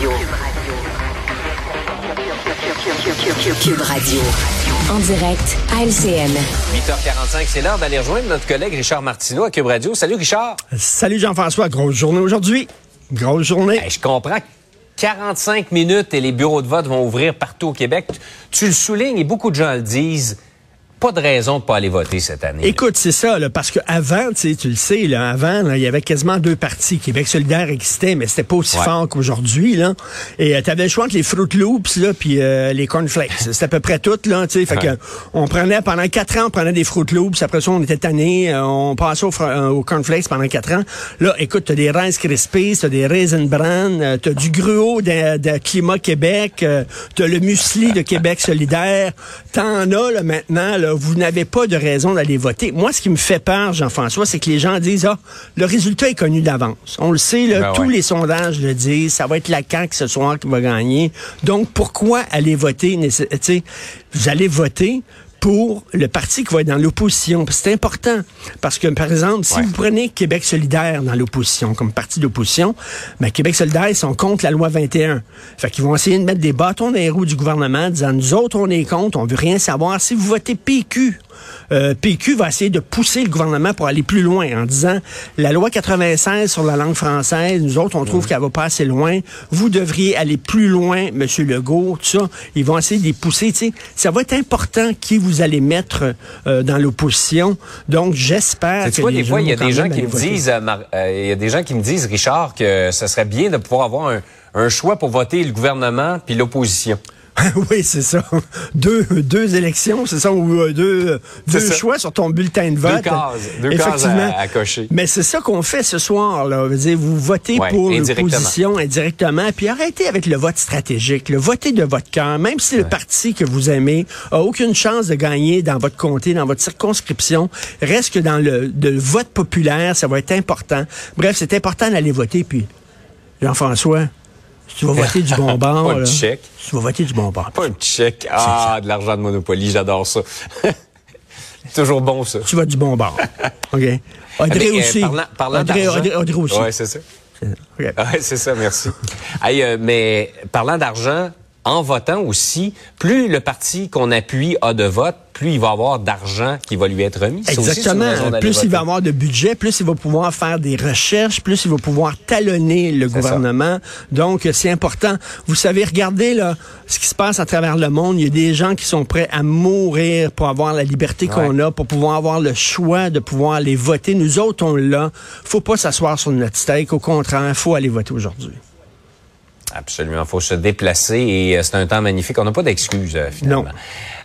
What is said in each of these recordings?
Radio. Cube Radio. En direct à LCN. 8h45, c'est l'heure d'aller rejoindre notre collègue Richard Martineau à Cube Radio. Salut Richard. Salut Jean-François, grosse journée aujourd'hui. Grosse journée. Hey, je comprends. 45 minutes et les bureaux de vote vont ouvrir partout au Québec. Tu le soulignes et beaucoup de gens le disent pas de raison de pas aller voter cette année. Écoute, c'est ça, là, parce que avant, tu le sais, là, avant, là, il y avait quasiment deux partis. Québec solidaire existait, mais c'était pas aussi Ouais. fort qu'aujourd'hui, là. Et tu avais le choix entre les Fruit Loops, là, puis euh, les Cornflakes. C'était à peu près tout, là, tu sais. Fait que on prenait, pendant quatre ans, on prenait des Fruit Loops. Après ça, on était tanné, on passait au, fr- euh, aux Cornflakes pendant quatre ans. Là, écoute, t'as des Rice Krispies, t'as des Raisin Bran, euh, t'as du gruau de, de Climat Québec, euh, t'as le muesli de Québec solidaire. T'en as, là, maintenant, là, vous n'avez pas de raison d'aller voter. Moi, ce qui me fait peur, Jean-François, c'est que les gens disent, ah, le résultat est connu d'avance. On le sait, là, Ben tous ouais. les sondages le disent, ça va être la CAQ ce soir qui va gagner. Donc, pourquoi aller voter? nécess- Tu sais, vous allez voter pour le parti qui va être dans l'opposition. C'est important parce que, par exemple, si Ouais. vous prenez Québec solidaire dans l'opposition, comme parti d'opposition, ben, Québec solidaire, ils sont contre la loi 21. Fait qu'ils vont essayer de mettre des bâtons dans les roues du gouvernement, disant, nous autres, on est contre, on veut rien savoir. Si vous votez PQ, euh, PQ va essayer de pousser le gouvernement pour aller plus loin en disant la loi 96 sur la langue française, nous autres, on trouve qu'elle va pas assez loin. Vous devriez aller plus loin, Monsieur Legault, tout ça. Ils vont essayer de les pousser. Ça va être important qui vous allez mettre euh, dans l'opposition. Donc, j'espère que les des fois, il y a des gens qui me voter. disent, euh, il y a des gens qui me disent, Richard, que ce serait bien de pouvoir avoir un, un choix pour voter le gouvernement puis l'opposition. oui, c'est ça. Deux, deux élections, c'est ça, ou euh, deux, deux ça. choix sur ton bulletin de vote. cases, deux cases Effectivement. à- à cocher. Mais c'est ça qu'on fait ce soir. Là. Dire, vous votez Ouais, pour l'opposition indirectement, puis arrêtez avec le vote stratégique. Le votez de votre cœur, même si le parti que vous aimez a aucune chance de gagner dans votre comté, dans votre circonscription, reste que dans le, vote populaire, ça va être important. Bref, c'est important d'aller voter. Puis, Jean-François, tu vas voter du bon bord, Pas un chèque. tu vas voter du bon bord. Pas un chèque. Ah, de l'argent de Monopoly, j'adore ça. Toujours bon, ça. tu vas du bon bord. OK? Audrey euh, aussi. parlant- Audrey, d'argent- Audrey- Audrey aussi. Ouais, c'est ça. OK. Ouais, c'est ça, merci. Euh, mais parlant d'argent, en votant aussi, plus le parti qu'on appuie a de votes, plus il va avoir d'argent qui va lui être remis. Exactement. Plus il va avoir de budget, plus il va pouvoir faire des recherches, plus il va pouvoir talonner le gouvernement. Donc, c'est important. Vous savez, regardez là, ce qui se passe à travers le monde. Il y a des gens qui sont prêts à mourir pour avoir la liberté qu'on a, pour pouvoir avoir le choix de pouvoir aller voter. Nous autres, on l'a. Faut pas s'asseoir sur notre steak. Au contraire, faut aller voter aujourd'hui. Absolument, il faut se déplacer et euh, c'est un temps magnifique. On n'a pas d'excuses euh, finalement. Non.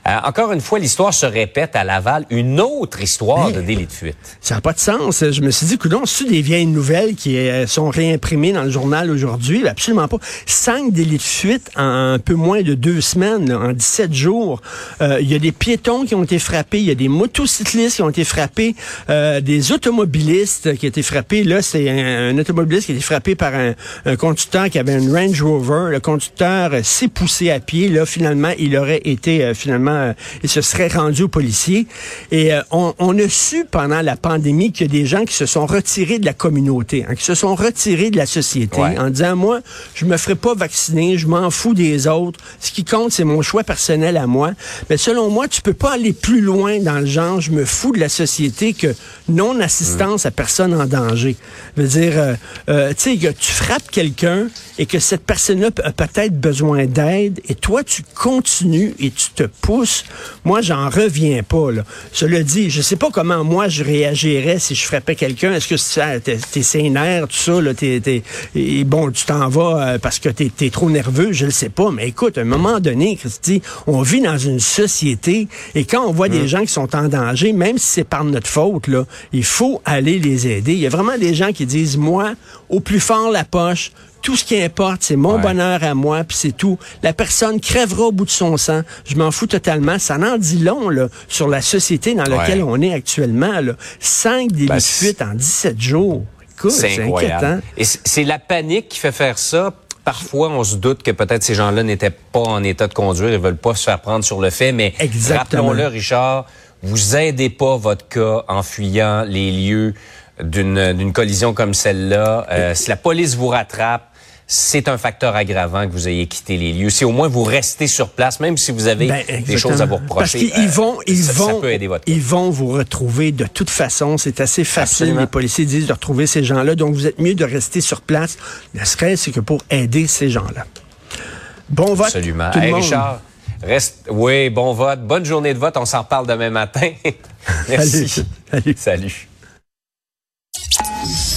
Euh, encore une fois, l'histoire se répète à Laval, une autre histoire de délit de fuite. Ça n'a pas de sens. Je me suis dit, coudon, c'est des vieilles nouvelles qui euh, sont réimprimées dans le journal aujourd'hui? Absolument pas. Cinq délits de fuite en un peu moins de deux semaines, là, en 17 jours. Euh, Il y a des piétons qui ont été frappés, il y a des motocyclistes qui ont été frappés, des automobilistes qui ont été frappés. Là, c'est un, un automobiliste qui a été frappé par un, un conducteur qui avait une Range Rover. Le conducteur euh, s'est poussé à pied. Là, finalement, il aurait été, euh, finalement, euh, il se serait rendu aux policiers. Et euh, on, on a su pendant la pandémie qu'il y a des gens qui se sont retirés de la communauté, hein, qui se sont retirés de la société Ouais. en disant, moi, je me ferai pas vacciner, je m'en fous des autres. Ce qui compte, c'est mon choix personnel à moi. Mais selon moi, tu peux pas aller plus loin dans le genre, je me fous de la société que non-assistance à personne en danger. Je veux dire, tu sais, que tu frappes quelqu'un et que cette personne-là a peut-être besoin d'aide et toi, tu continues et tu te pousses. Moi, j'en reviens pas, là. Cela dit, je sais pas comment moi je réagirais si je frappais quelqu'un. Est-ce que ça, t'es, t'es sénère, tout ça, là, t'es, t'es- et bon, tu t'en vas euh, parce que t'es, t'es trop nerveux, je le sais pas. Mais écoute, à un moment donné, Christy, on vit dans une société et quand on voit des gens qui sont en danger, même si c'est par notre faute, là, il faut aller les aider. Il y a vraiment des gens qui disent, moi, au plus fort la poche, tout ce qui importe, c'est mon Ouais. bonheur à moi, puis c'est tout. La personne crèvera au bout de son sang. Je m'en fous totalement. Ça en dit long là, sur la société dans laquelle Ouais. on est actuellement. Là. Cinq délits Ben, de c'est- fuite en 17 jours. C'est inquiétant. Et c'est la panique qui fait faire ça. Parfois, on se doute que peut-être ces gens-là n'étaient pas en état de conduire, ils veulent pas se faire prendre sur le fait, mais rappelons-le, Richard, vous aidez pas votre cas en fuyant les lieux d'une d'une collision comme celle-là. Euh, si la police vous rattrape, c'est un facteur aggravant que vous ayez quitté les lieux. Si au moins vous restez sur place, même si vous avez Ben, des choses à vous reprocher, Parce qu'ils euh, vont, ils ça, vont, peut aider votre ils vont vous retrouver de toute façon. C'est assez facile. Absolument. Les policiers disent de retrouver ces gens-là. Donc, vous êtes mieux de rester sur place, ne serait-ce que pour aider ces gens-là. Bon vote. Absolument. Tout le Hey, monde. Richard, reste, oui, bon vote. Bonne journée de vote. On s'en reparle demain matin. Merci. Salut. Salut. Salut.